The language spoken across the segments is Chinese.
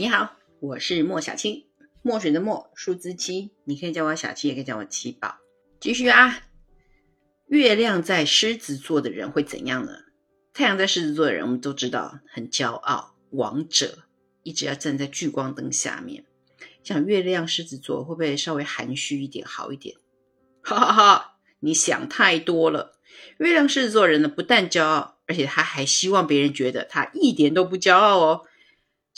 你好，我是莫小七，墨水的墨，数字七，你可以叫我小七，也可以叫我七宝。继续啊，月亮在狮子座的人会怎样呢？太阳在狮子座的人，我们都知道很骄傲，王者，一直要站在聚光灯下面。像月亮狮子座会不会稍微含蓄一点，好一点？哈哈哈，你想太多了。月亮狮子座人呢，不但骄傲，而且他还希望别人觉得他一点都不骄傲哦。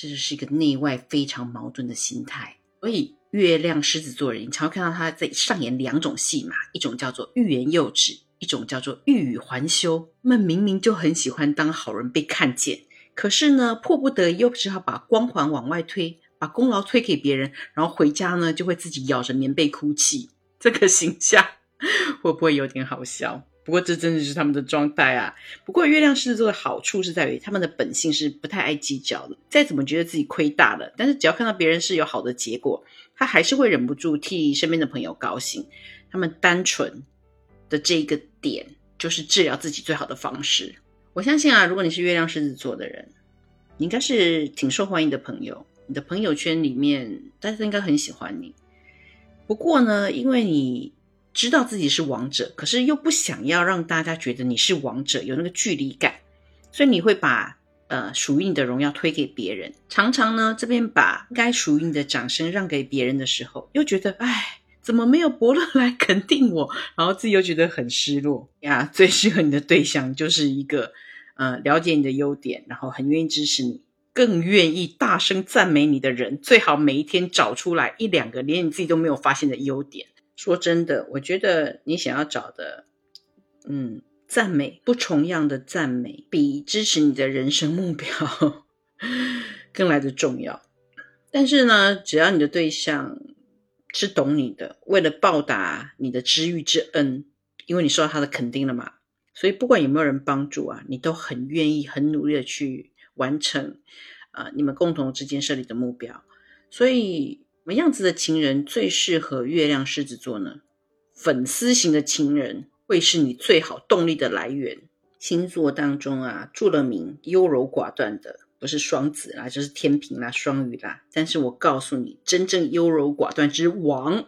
这就是一个内外非常矛盾的心态。所以，月亮狮子座人，你常会看到他在上演两种戏码：一种叫做欲言又止，一种叫做欲语还休。他们明明就很喜欢当好人被看见，可是呢，迫不得已又只好把光环往外推，把功劳推给别人，然后回家呢就会自己咬着棉被哭泣。这个形象 会不会有点好笑？不过这真的是他们的状态啊。不过月亮狮子座的好处是在于，他们的本性是不太爱计较的。再怎么觉得自己亏大了，但是只要看到别人是有好的结果，他还是会忍不住替身边的朋友高兴。他们单纯的这一个点，就是治疗自己最好的方式。我相信啊，如果你是月亮狮子座的人，你应该是挺受欢迎的朋友。你的朋友圈里面，大家应该很喜欢你。不过呢，因为你。知道自己是王者，可是又不想要让大家觉得你是王者，有那个距离感，所以你会把呃属于你的荣耀推给别人。常常呢，这边把该属于你的掌声让给别人的时候，又觉得哎，怎么没有伯乐来肯定我？然后自己又觉得很失落呀。最适合你的对象就是一个呃了解你的优点，然后很愿意支持你，更愿意大声赞美你的人。最好每一天找出来一两个连你自己都没有发现的优点。说真的，我觉得你想要找的，嗯，赞美不重样的赞美，比支持你的人生目标 更来的重要。但是呢，只要你的对象是懂你的，为了报答你的知遇之恩，因为你受到他的肯定了嘛，所以不管有没有人帮助啊，你都很愿意、很努力的去完成啊你们共同之间设立的目标，所以。什么样子的情人最适合月亮狮子座呢？粉丝型的情人会是你最好动力的来源。星座当中啊，著了名优柔寡断的不是双子啦，就是天平啦、双鱼啦。但是我告诉你，真正优柔寡断之王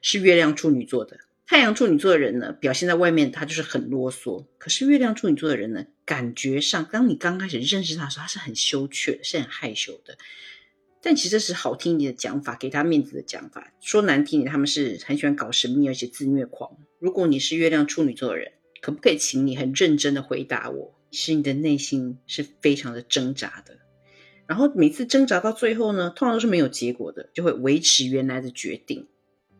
是月亮处女座的。太阳处女座的人呢，表现在外面他就是很啰嗦。可是月亮处女座的人呢，感觉上当你刚开始认识他的时候，他是很羞怯，是很害羞的。但其实是好听一点的讲法，给他面子的讲法。说难听点，他们是很喜欢搞神秘，而且自虐狂。如果你是月亮处女座的人，可不可以请你很认真的回答我？是你的内心是非常的挣扎的，然后每次挣扎到最后呢，通常都是没有结果的，就会维持原来的决定。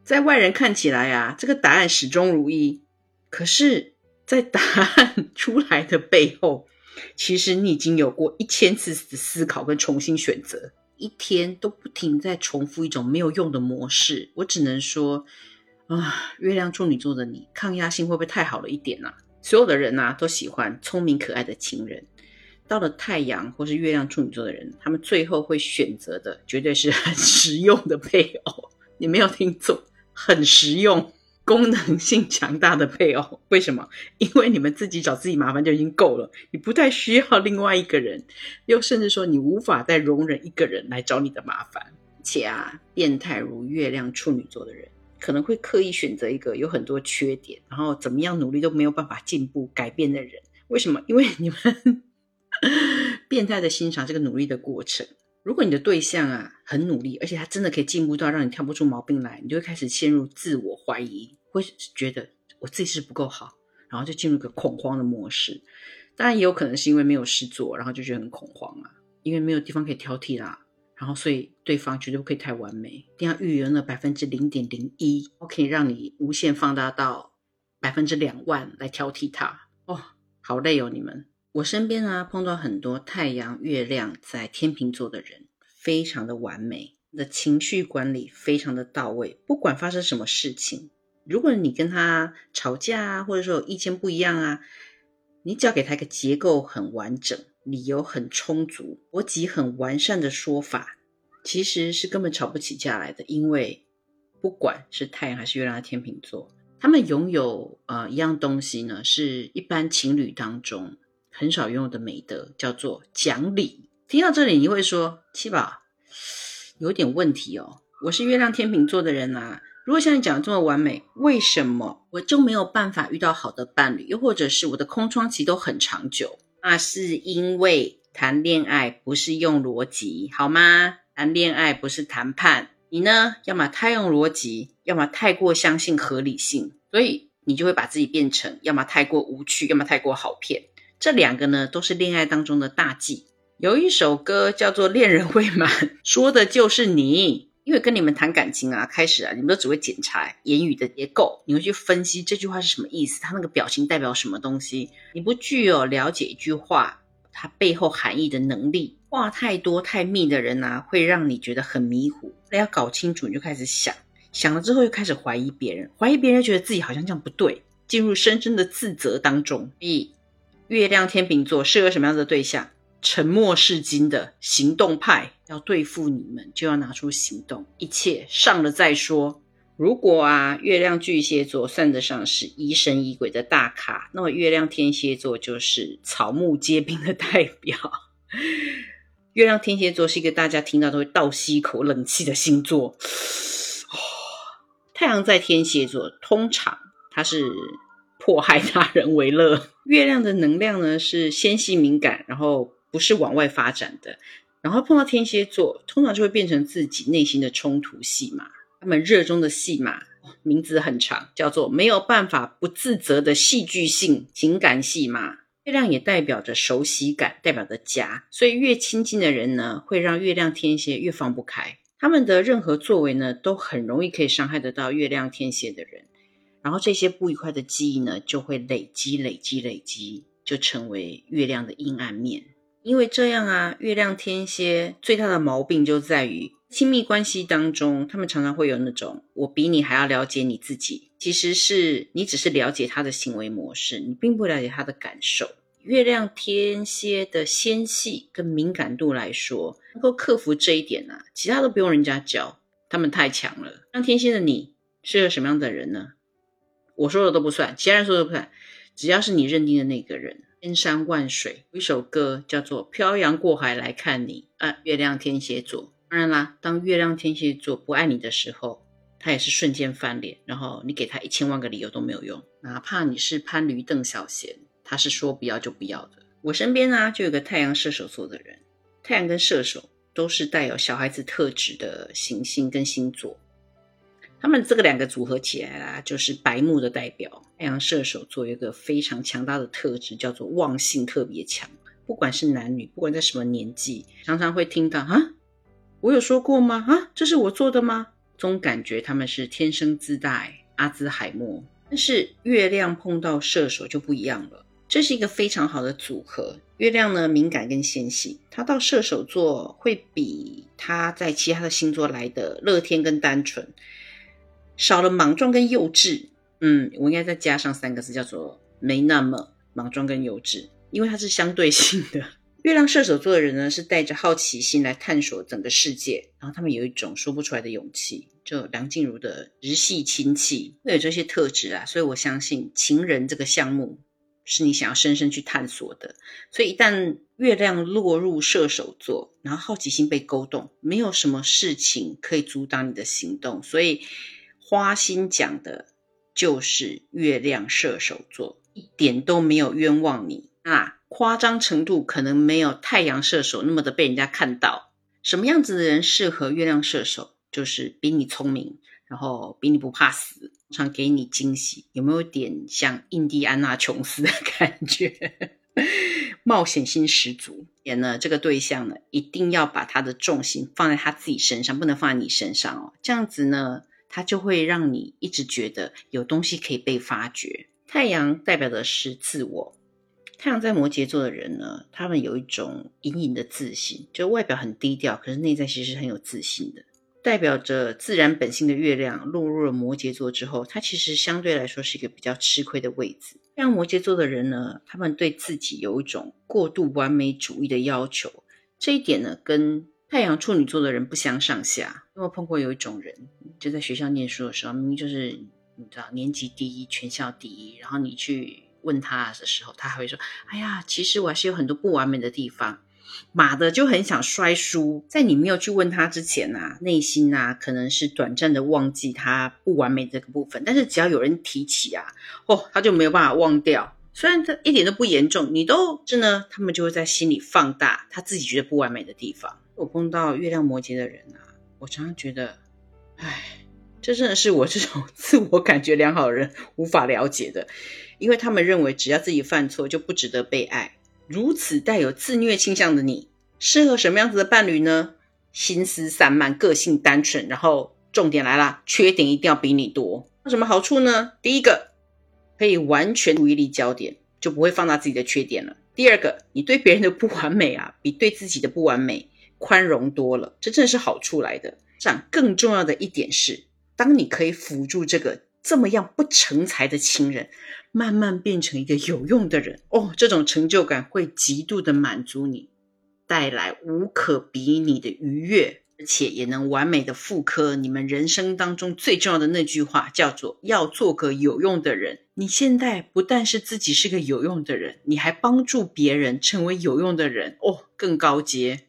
在外人看起来啊，这个答案始终如一。可是，在答案出来的背后，其实你已经有过一千次的思考跟重新选择。一天都不停在重复一种没有用的模式，我只能说，啊，月亮处女座的你，抗压性会不会太好了一点呢？所有的人呐，都喜欢聪明可爱的情人，到了太阳或是月亮处女座的人，他们最后会选择的，绝对是很实用的配偶。你没有听错，很实用。功能性强大的配偶，为什么？因为你们自己找自己麻烦就已经够了，你不太需要另外一个人，又甚至说你无法再容忍一个人来找你的麻烦。且啊，变态如月亮处女座的人，可能会刻意选择一个有很多缺点，然后怎么样努力都没有办法进步改变的人。为什么？因为你们 变态的欣赏这个努力的过程。如果你的对象啊很努力，而且他真的可以进步到让你挑不出毛病来，你就会开始陷入自我怀疑，会觉得我自己是不够好，然后就进入一个恐慌的模式。当然也有可能是因为没有事做，然后就觉得很恐慌啊，因为没有地方可以挑剔啦。然后所以对方绝对不可以太完美，一定要预留那百分之零点零一，可以让你无限放大到百分之两万来挑剔他。哦，好累哦，你们。我身边啊，碰到很多太阳、月亮在天秤座的人，非常的完美，的情绪管理非常的到位。不管发生什么事情，如果你跟他吵架啊，或者说意见不一样啊，你只要给他一个结构很完整、理由很充足、逻辑很完善的说法，其实是根本吵不起架来的。因为不管是太阳还是月亮的天秤座，他们拥有呃一样东西呢，是一般情侣当中。很少拥有的美德叫做讲理。听到这里，你会说七宝，有点问题哦。我是月亮天秤座的人啊，如果像你讲的这么完美，为什么我就没有办法遇到好的伴侣？又或者是我的空窗期都很长久？那是因为谈恋爱不是用逻辑，好吗？谈恋爱不是谈判。你呢，要么太用逻辑，要么太过相信合理性，所以你就会把自己变成要么太过无趣，要么太过好骗。这两个呢，都是恋爱当中的大忌。有一首歌叫做《恋人未满》，说的就是你。因为跟你们谈感情啊，开始啊，你们都只会检查言语的结构，你会去分析这句话是什么意思，它那个表情代表什么东西。你不具有了解一句话它背后含义的能力，话太多太密的人啊，会让你觉得很迷糊。那要搞清楚，你就开始想，想了之后又开始怀疑别人，怀疑别人觉得自己好像这样不对，进入深深的自责当中。一月亮天秤座适合什么样的对象？沉默是金的行动派，要对付你们就要拿出行动，一切上了再说。如果啊，月亮巨蟹座算得上是疑神疑鬼的大咖，那么月亮天蝎座就是草木皆兵的代表。月亮天蝎座是一个大家听到都会倒吸一口冷气的星座。太阳在天蝎座，通常它是迫害他人为乐。月亮的能量呢是纤细敏感，然后。不是往外发展的，然后碰到天蝎座，通常就会变成自己内心的冲突戏码。他们热衷的戏码名字很长，叫做没有办法不自责的戏剧性情感戏码。月亮也代表着熟悉感，代表着家，所以越亲近的人呢，会让月亮天蝎越放不开。他们的任何作为呢，都很容易可以伤害得到月亮天蝎的人。然后这些不愉快的记忆呢，就会累积、累积、累积，就成为月亮的阴暗面。因为这样啊，月亮天蝎最大的毛病就在于亲密关系当中，他们常常会有那种我比你还要了解你自己，其实是你只是了解他的行为模式，你并不了解他的感受。月亮天蝎的纤细跟敏感度来说，能够克服这一点啊，其他都不用人家教，他们太强了。像天蝎的你是个什么样的人呢？我说的都不算，其他人说的不算，只要是你认定的那个人。千山万水，有一首歌叫做《漂洋过海来看你》啊，月亮天蝎座。当然啦，当月亮天蝎座不爱你的时候，他也是瞬间翻脸，然后你给他一千万个理由都没有用。哪怕你是潘驴邓小闲，他是说不要就不要的。我身边呢，就有个太阳射手座的人，太阳跟射手都是带有小孩子特质的行星跟星座。他们这个两个组合起来啦，就是白木的代表。太阳射手座有一个非常强大的特质，叫做忘性特别强。不管是男女，不管在什么年纪，常常会听到啊，我有说过吗？啊，这是我做的吗？总感觉他们是天生自带阿兹海默。但是月亮碰到射手就不一样了，这是一个非常好的组合。月亮呢敏感跟纤细，它到射手座会比它在其他的星座来的乐天跟单纯。少了莽撞跟幼稚，嗯，我应该再加上三个字，叫做没那么莽撞跟幼稚，因为它是相对性的。月亮射手座的人呢，是带着好奇心来探索整个世界，然后他们有一种说不出来的勇气，就梁静茹的直系亲戚会有这些特质啊，所以我相信情人这个项目是你想要深深去探索的。所以一旦月亮落入射手座，然后好奇心被勾动，没有什么事情可以阻挡你的行动，所以。花心讲的就是月亮射手座，一点都没有冤枉你啊！夸张程度可能没有太阳射手那么的被人家看到。什么样子的人适合月亮射手？就是比你聪明，然后比你不怕死，常给你惊喜。有没有点像印第安纳琼斯的感觉？冒险心十足。也呢，这个对象呢，一定要把他的重心放在他自己身上，不能放在你身上哦。这样子呢？它就会让你一直觉得有东西可以被发掘。太阳代表的是自我。太阳在摩羯座的人呢，他们有一种隐隐的自信，就外表很低调，可是内在其实很有自信的。代表着自然本性的月亮落入了摩羯座之后，它其实相对来说是一个比较吃亏的位置。让摩羯座的人呢，他们对自己有一种过度完美主义的要求，这一点呢，跟太阳处女座的人不相上下。因为碰过有一种人，就在学校念书的时候，明明就是你知道年级第一、全校第一，然后你去问他的时候，他还会说：“哎呀，其实我还是有很多不完美的地方。”马的就很想摔书，在你没有去问他之前啊，内心啊可能是短暂的忘记他不完美这个部分，但是只要有人提起啊，哦，他就没有办法忘掉。虽然他一点都不严重，你都是呢，他们就会在心里放大他自己觉得不完美的地方。我碰到月亮摩羯的人啊，我常常觉得，唉，这真的是我这种 自我感觉良好的人无法了解的，因为他们认为只要自己犯错就不值得被爱。如此带有自虐倾向的你，适合什么样子的伴侣呢？心思散漫，个性单纯，然后重点来了，缺点一定要比你多。有什么好处呢？第一个，可以完全注意力焦点，就不会放大自己的缺点了。第二个，你对别人的不完美啊，比对自己的不完美宽容多了，这真的是好处来的。这样更重要的一点是，当你可以辅助这个。这么样不成才的亲人，慢慢变成一个有用的人哦，这种成就感会极度的满足你，带来无可比拟的愉悦，而且也能完美的复刻你们人生当中最重要的那句话，叫做要做个有用的人。你现在不但是自己是个有用的人，你还帮助别人成为有用的人哦，更高阶。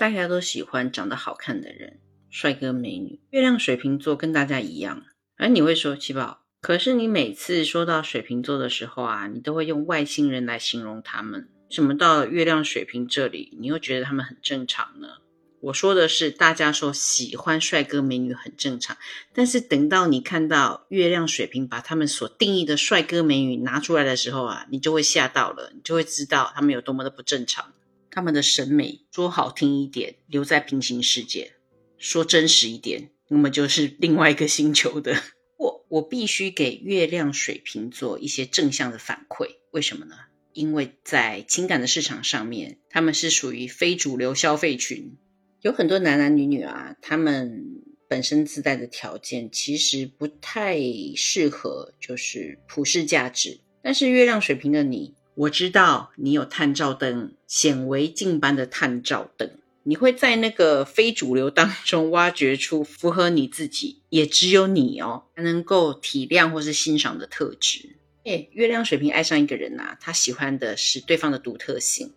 大家都喜欢长得好看的人，帅哥美女。月亮水瓶座跟大家一样。而你会说七宝，可是你每次说到水瓶座的时候啊，你都会用外星人来形容他们。怎么到月亮水瓶这里，你又觉得他们很正常呢？我说的是，大家说喜欢帅哥美女很正常，但是等到你看到月亮水瓶把他们所定义的帅哥美女拿出来的时候啊，你就会吓到了，你就会知道他们有多么的不正常。他们的审美说好听一点，留在平行世界；说真实一点。那么就是另外一个星球的 我，我必须给月亮水瓶座一些正向的反馈。为什么呢？因为在情感的市场上面，他们是属于非主流消费群，有很多男男女女啊，他们本身自带的条件其实不太适合，就是普世价值。但是月亮水瓶的你，我知道你有探照灯，显微镜般的探照灯。你会在那个非主流当中挖掘出符合你自己，也只有你哦，才能够体谅或是欣赏的特质。哎，月亮水瓶爱上一个人呐，他喜欢的是对方的独特性，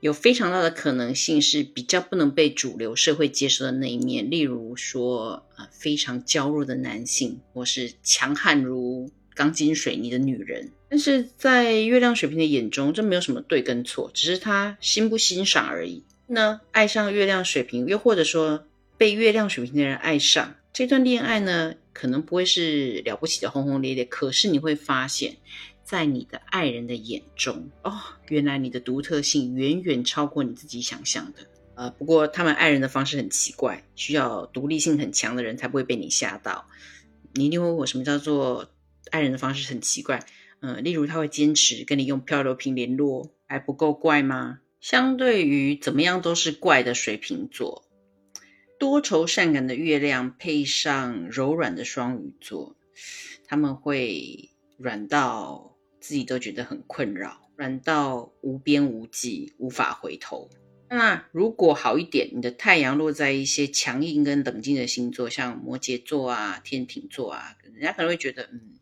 有非常大的可能性是比较不能被主流社会接受的那一面，例如说，呃，非常娇弱的男性，或是强悍如钢筋水泥的女人。但是在月亮水瓶的眼中，这没有什么对跟错，只是他欣不欣赏而已。那，爱上月亮水瓶，又或者说被月亮水瓶的人爱上这段恋爱呢，可能不会是了不起的轰轰烈烈。可是你会发现，在你的爱人的眼中，哦，原来你的独特性远远超过你自己想象的。呃，不过他们爱人的方式很奇怪，需要独立性很强的人才不会被你吓到。你一定问我什么叫做爱人的方式很奇怪？嗯，例如他会坚持跟你用漂流瓶联络，还不够怪吗？相对于怎么样都是怪的水瓶座，多愁善感的月亮配上柔软的双鱼座，他们会软到自己都觉得很困扰，软到无边无际，无法回头。那如果好一点，你的太阳落在一些强硬跟冷静的星座，像摩羯座啊、天秤座啊，人家可能会觉得，嗯，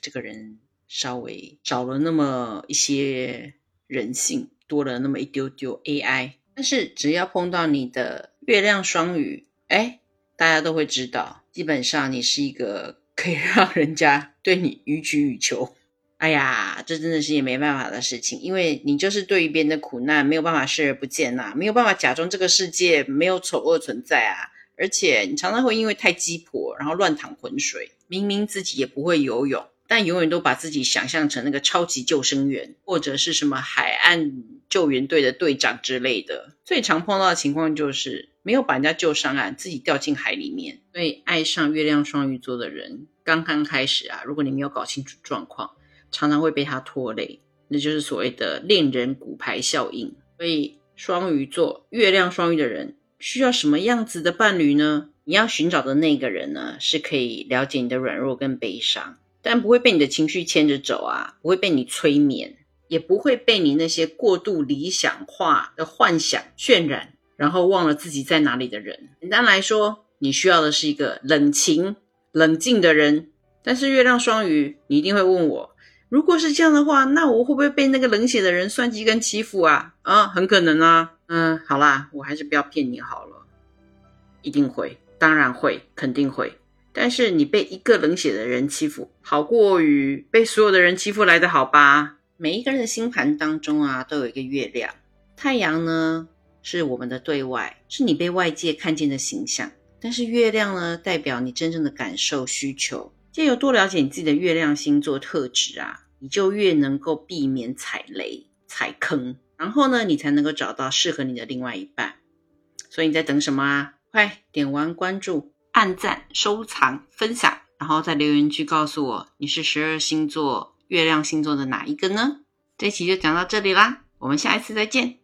这个人稍微少了那么一些人性。多了那么一丢丢 AI，但是只要碰到你的月亮双鱼，哎，大家都会知道，基本上你是一个可以让人家对你予取予求。哎呀，这真的是也没办法的事情，因为你就是对于别人的苦难没有办法视而不见呐，没有办法假装这个世界没有丑恶存在啊，而且你常常会因为太鸡婆，然后乱淌浑水，明明自己也不会游泳。但永远都把自己想象成那个超级救生员，或者是什么海岸救援队的队长之类的。最常碰到的情况就是没有把人家救上岸，自己掉进海里面。所以爱上月亮双鱼座的人，刚刚开始啊，如果你没有搞清楚状况，常常会被他拖累，那就是所谓的恋人骨牌效应。所以双鱼座月亮双鱼的人需要什么样子的伴侣呢？你要寻找的那个人呢，是可以了解你的软弱跟悲伤。但不会被你的情绪牵着走啊，不会被你催眠，也不会被你那些过度理想化的幻想渲染，然后忘了自己在哪里的人。简单来说，你需要的是一个冷情、冷静的人。但是月亮双鱼，你一定会问我，如果是这样的话，那我会不会被那个冷血的人算计跟欺负啊？啊，很可能啊。嗯，好啦，我还是不要骗你好了。一定会，当然会，肯定会。但是你被一个冷血的人欺负，好过于被所有的人欺负来的好吧？每一个人的星盘当中啊，都有一个月亮，太阳呢是我们的对外，是你被外界看见的形象。但是月亮呢，代表你真正的感受需求。借由多了解你自己的月亮星座特质啊，你就越能够避免踩雷、踩坑，然后呢，你才能够找到适合你的另外一半。所以你在等什么啊？快点完关注、按赞、收藏、分享，然后在留言区告诉我你是十二星座月亮星座的哪一个呢？这期就讲到这里啦，我们下一次再见。